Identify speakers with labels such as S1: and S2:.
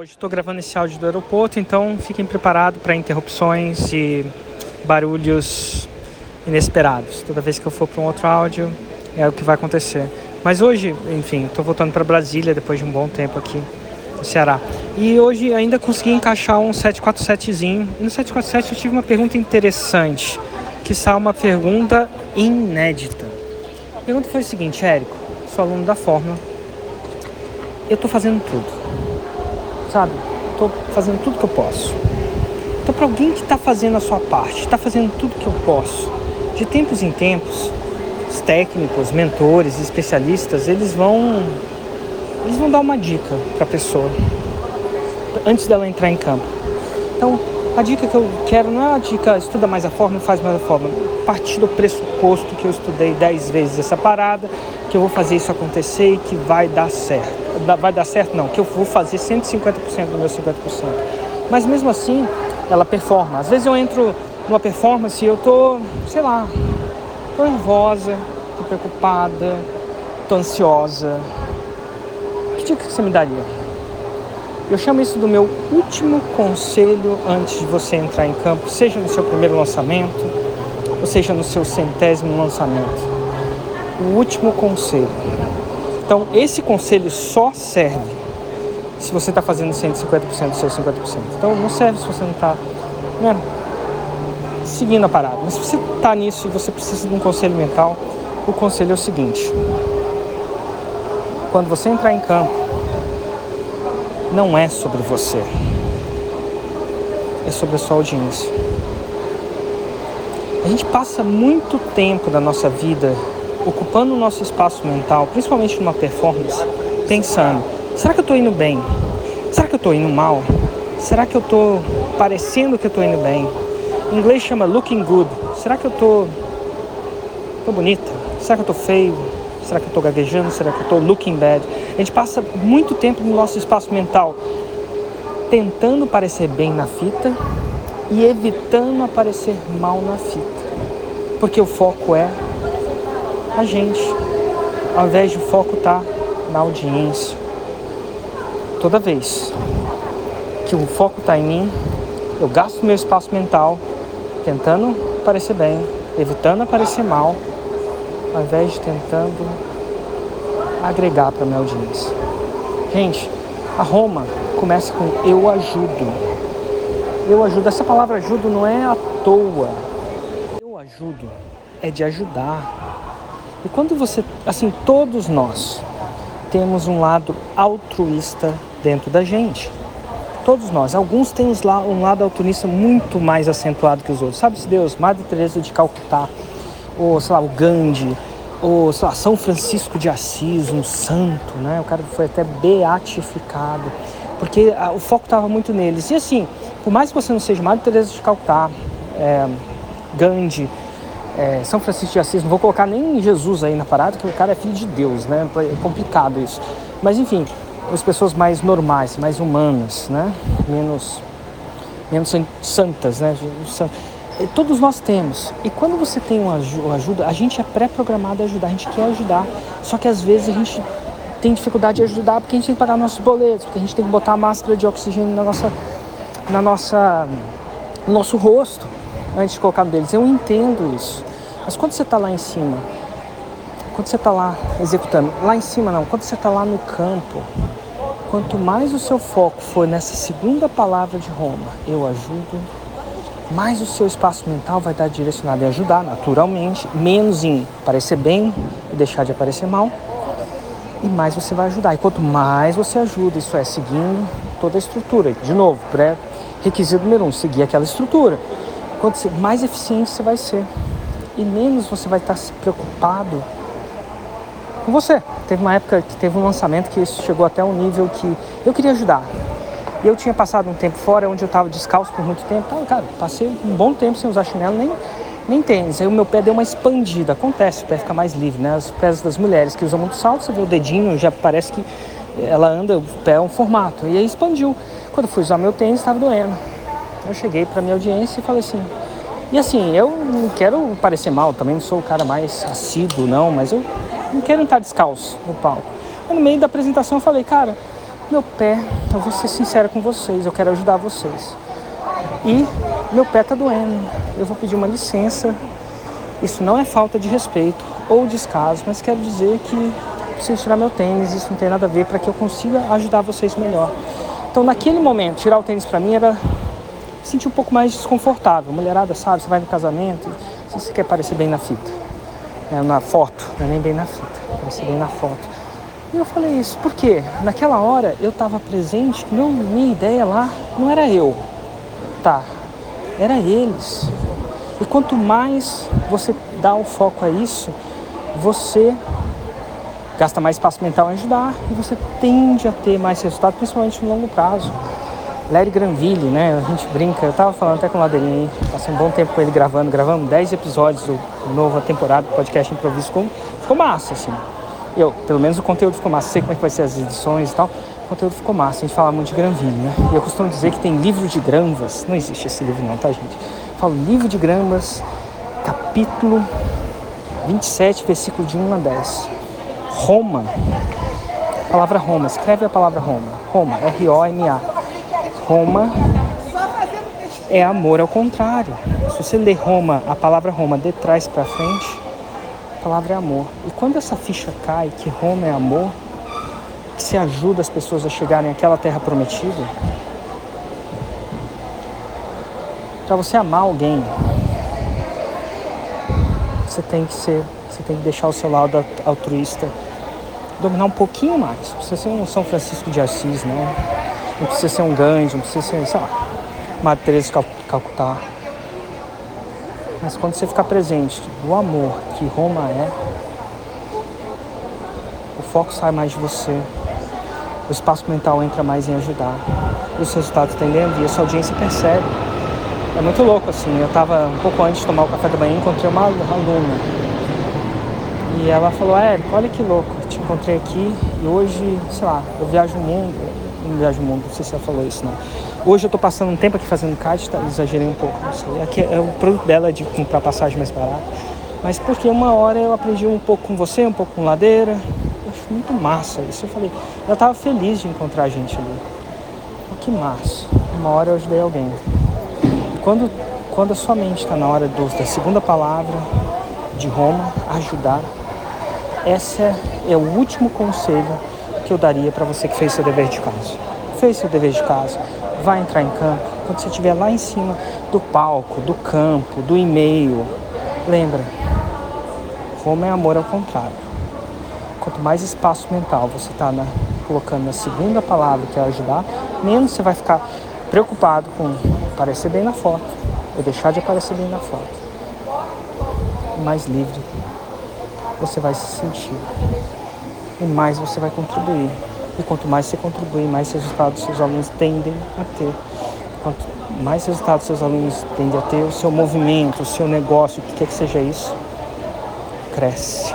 S1: Hoje estou gravando esse áudio do aeroporto, então fiquem preparados para interrupções e barulhos inesperados. Toda vez que eu for para um outro áudio, é o que vai acontecer. Mas hoje, enfim, estou voltando para Brasília depois de um bom tempo aqui no Ceará. E hoje ainda consegui encaixar um 747zinho. E no 747 eu tive uma pergunta interessante, que está uma pergunta inédita. A pergunta foi o seguinte, Érico, sou aluno da Fórmula, eu estou fazendo tudo sabe? Estou fazendo tudo que eu posso. Então, para alguém que está fazendo a sua parte, está fazendo tudo que eu posso, de tempos em tempos, os técnicos, mentores, especialistas, eles vão, eles vão dar uma dica para a pessoa antes dela entrar em campo. Então, a dica que eu quero não é a dica estuda mais a forma, faz mais a forma. Partir do pressuposto que eu estudei 10 vezes essa parada, que eu vou fazer isso acontecer e que vai dar certo. Vai dar certo? Não, que eu vou fazer 150% do meu 50%. Mas mesmo assim, ela performa. Às vezes eu entro numa performance e eu tô, sei lá, tô nervosa, tô preocupada, tô ansiosa. Que dica que você me daria? Eu chamo isso do meu último conselho antes de você entrar em campo, seja no seu primeiro lançamento, ou seja no seu centésimo lançamento. O último conselho. Então, esse conselho só serve se você está fazendo 150% do seu 50%. Então, não serve se você não está né, seguindo a parada. Mas se você está nisso e você precisa de um conselho mental, o conselho é o seguinte: quando você entrar em campo, não é sobre você, é sobre a sua audiência. A gente passa muito tempo da nossa vida ocupando o nosso espaço mental, principalmente numa performance, pensando: será que eu estou indo bem? Será que eu estou indo mal? Será que eu estou parecendo que eu estou indo bem? Em inglês chama looking good. Será que eu estou tô bonita? Será que eu estou feio? Será que eu estou gaguejando? Será que eu estou looking bad? A gente passa muito tempo no nosso espaço mental tentando parecer bem na fita e evitando aparecer mal na fita. Porque o foco é a gente, ao invés de o foco estar tá na audiência. Toda vez que o foco está em mim, eu gasto meu espaço mental tentando parecer bem, evitando aparecer mal, ao invés de tentando agregar para minha audiência. Gente, a Roma começa com eu ajudo. Eu ajudo. Essa palavra ajudo não é à toa. Eu ajudo é de ajudar. E quando você, assim, todos nós temos um lado altruísta dentro da gente. Todos nós. Alguns têm um lado altruísta muito mais acentuado que os outros. Sabe-se Deus, Madre Teresa de Calcutá, ou sei lá, o Gandhi, ou sei lá, São Francisco de Assis, um santo, né? O cara foi até beatificado, porque a, o foco estava muito neles. E assim, por mais que você não seja Madre Teresa de Calcutá, é, Gandhi, é, São Francisco de Assis, não vou colocar nem Jesus aí na parada, porque o cara é filho de Deus, né? É complicado isso. Mas enfim, as pessoas mais normais, mais humanas, né? Menos, menos santas, né? Todos nós temos. E quando você tem uma ajuda, a gente é pré-programado a ajudar, a gente quer ajudar. Só que às vezes a gente tem dificuldade de ajudar porque a gente tem que pagar nossos boletos, porque a gente tem que botar a máscara de oxigênio na nossa, na nossa, no nosso rosto antes de colocar no deles. Eu entendo isso. Mas quando você está lá em cima, quando você está lá executando, lá em cima não, quando você está lá no campo, quanto mais o seu foco for nessa segunda palavra de Roma, eu ajudo, mais o seu espaço mental vai estar direcionado em ajudar naturalmente, menos em parecer bem e deixar de aparecer mal, e mais você vai ajudar. E quanto mais você ajuda, isso é seguindo toda a estrutura. De novo, pré requisito número um, seguir aquela estrutura. Quanto mais eficiente você vai ser e menos você vai estar se preocupado com você. Teve uma época que teve um lançamento que isso chegou até um nível que eu queria ajudar. E eu tinha passado um tempo fora, onde eu estava descalço por muito tempo. Então, cara, passei um bom tempo sem usar chinelo, nem, nem tênis. Aí o meu pé deu uma expandida. Acontece, o pé fica mais livre, né? Os pés das mulheres que usam muito salto, você vê o dedinho, já parece que ela anda, o pé é um formato. E aí expandiu. Quando fui usar meu tênis, estava doendo. Eu cheguei para minha audiência e falei assim. E assim, eu não quero parecer mal, também não sou o cara mais assíduo, não, mas eu não quero entrar descalço no palco. no meio da apresentação eu falei, cara, meu pé, eu vou ser sincera com vocês, eu quero ajudar vocês. E meu pé tá doendo. Eu vou pedir uma licença. Isso não é falta de respeito ou descaso, mas quero dizer que preciso tirar meu tênis, isso não tem nada a ver para que eu consiga ajudar vocês melhor. Então, naquele momento, tirar o tênis para mim era sentir um pouco mais desconfortável. Mulherada, sabe, você vai no casamento, você quer parecer bem na fita, é, na foto, não é nem bem na fita, parecer bem na foto. E eu falei isso, porque naquela hora eu estava presente, meu, minha ideia lá não era eu, tá? Era eles. E quanto mais você dá o foco a isso, você gasta mais espaço mental em ajudar e você tende a ter mais resultado, principalmente no longo prazo. Larry Granville, né? A gente brinca, eu tava falando até com o Ladeirinho aí, passei um bom tempo com ele gravando, gravamos 10 episódios do nova temporada do podcast Improviso, ficou, ficou massa, assim. Eu, pelo menos o conteúdo ficou massa, sei como é que vai ser as edições e tal, o conteúdo ficou massa, a gente fala muito de Granville, né? E eu costumo dizer que tem livro de granvas, não existe esse livro não, tá gente? Eu falo livro de granvas, capítulo 27, versículo de 1 a 10. Roma, a palavra Roma, escreve a palavra Roma, Roma, R-O-M-A. Roma é amor ao contrário. Se você ler Roma, a palavra Roma de trás para frente, a palavra é amor. E quando essa ficha cai, que Roma é amor, que se ajuda as pessoas a chegarem àquela terra prometida, para você amar alguém, você tem que ser, você tem que deixar o seu lado altruísta dominar um pouquinho mais. Precisa ser um São Francisco de Assis, não. Não precisa ser um Gandhi, não precisa ser, sei lá, de Calcutá. Mas quando você ficar presente do amor que Roma é, o foco sai mais de você, o espaço mental entra mais em ajudar, os resultados tendem a vir, a sua audiência percebe. É muito louco assim, eu estava um pouco antes de tomar o café da manhã, encontrei uma aluna e ela falou, Érico, olha que louco, te encontrei aqui e hoje, sei lá, eu viajo o mundo, não viajo o mundo, não sei se ela falou isso não. Hoje eu tô passando um tempo aqui fazendo kart, tá? exagerei um pouco, não sei. Aqui é o produto dela de comprar passagem mais barata. Mas porque uma hora eu aprendi um pouco com você, um pouco com ladeira. Eu acho muito massa isso. Eu falei, eu tava feliz de encontrar a gente ali. Que massa. Uma hora eu ajudei alguém. Quando, quando a sua mente está na hora do, da segunda palavra de Roma, ajudar, esse é, é o último conselho que eu daria para você que fez seu dever de casa. Fez seu dever de casa, vai entrar em campo. Quando você estiver lá em cima do palco, do campo, do e-mail, lembra, Roma é amor ao contrário. Quanto mais espaço mental você está colocando na segunda palavra que é ajudar, menos você vai ficar preocupado com aparecer bem na foto ou deixar de aparecer bem na foto. Mais livre você vai se sentir. E mais você vai contribuir. E quanto mais você contribuir, mais resultados seus alunos tendem a ter. Quanto mais resultados seus alunos tendem a ter, o seu movimento, o seu negócio, o que quer que seja isso, cresce.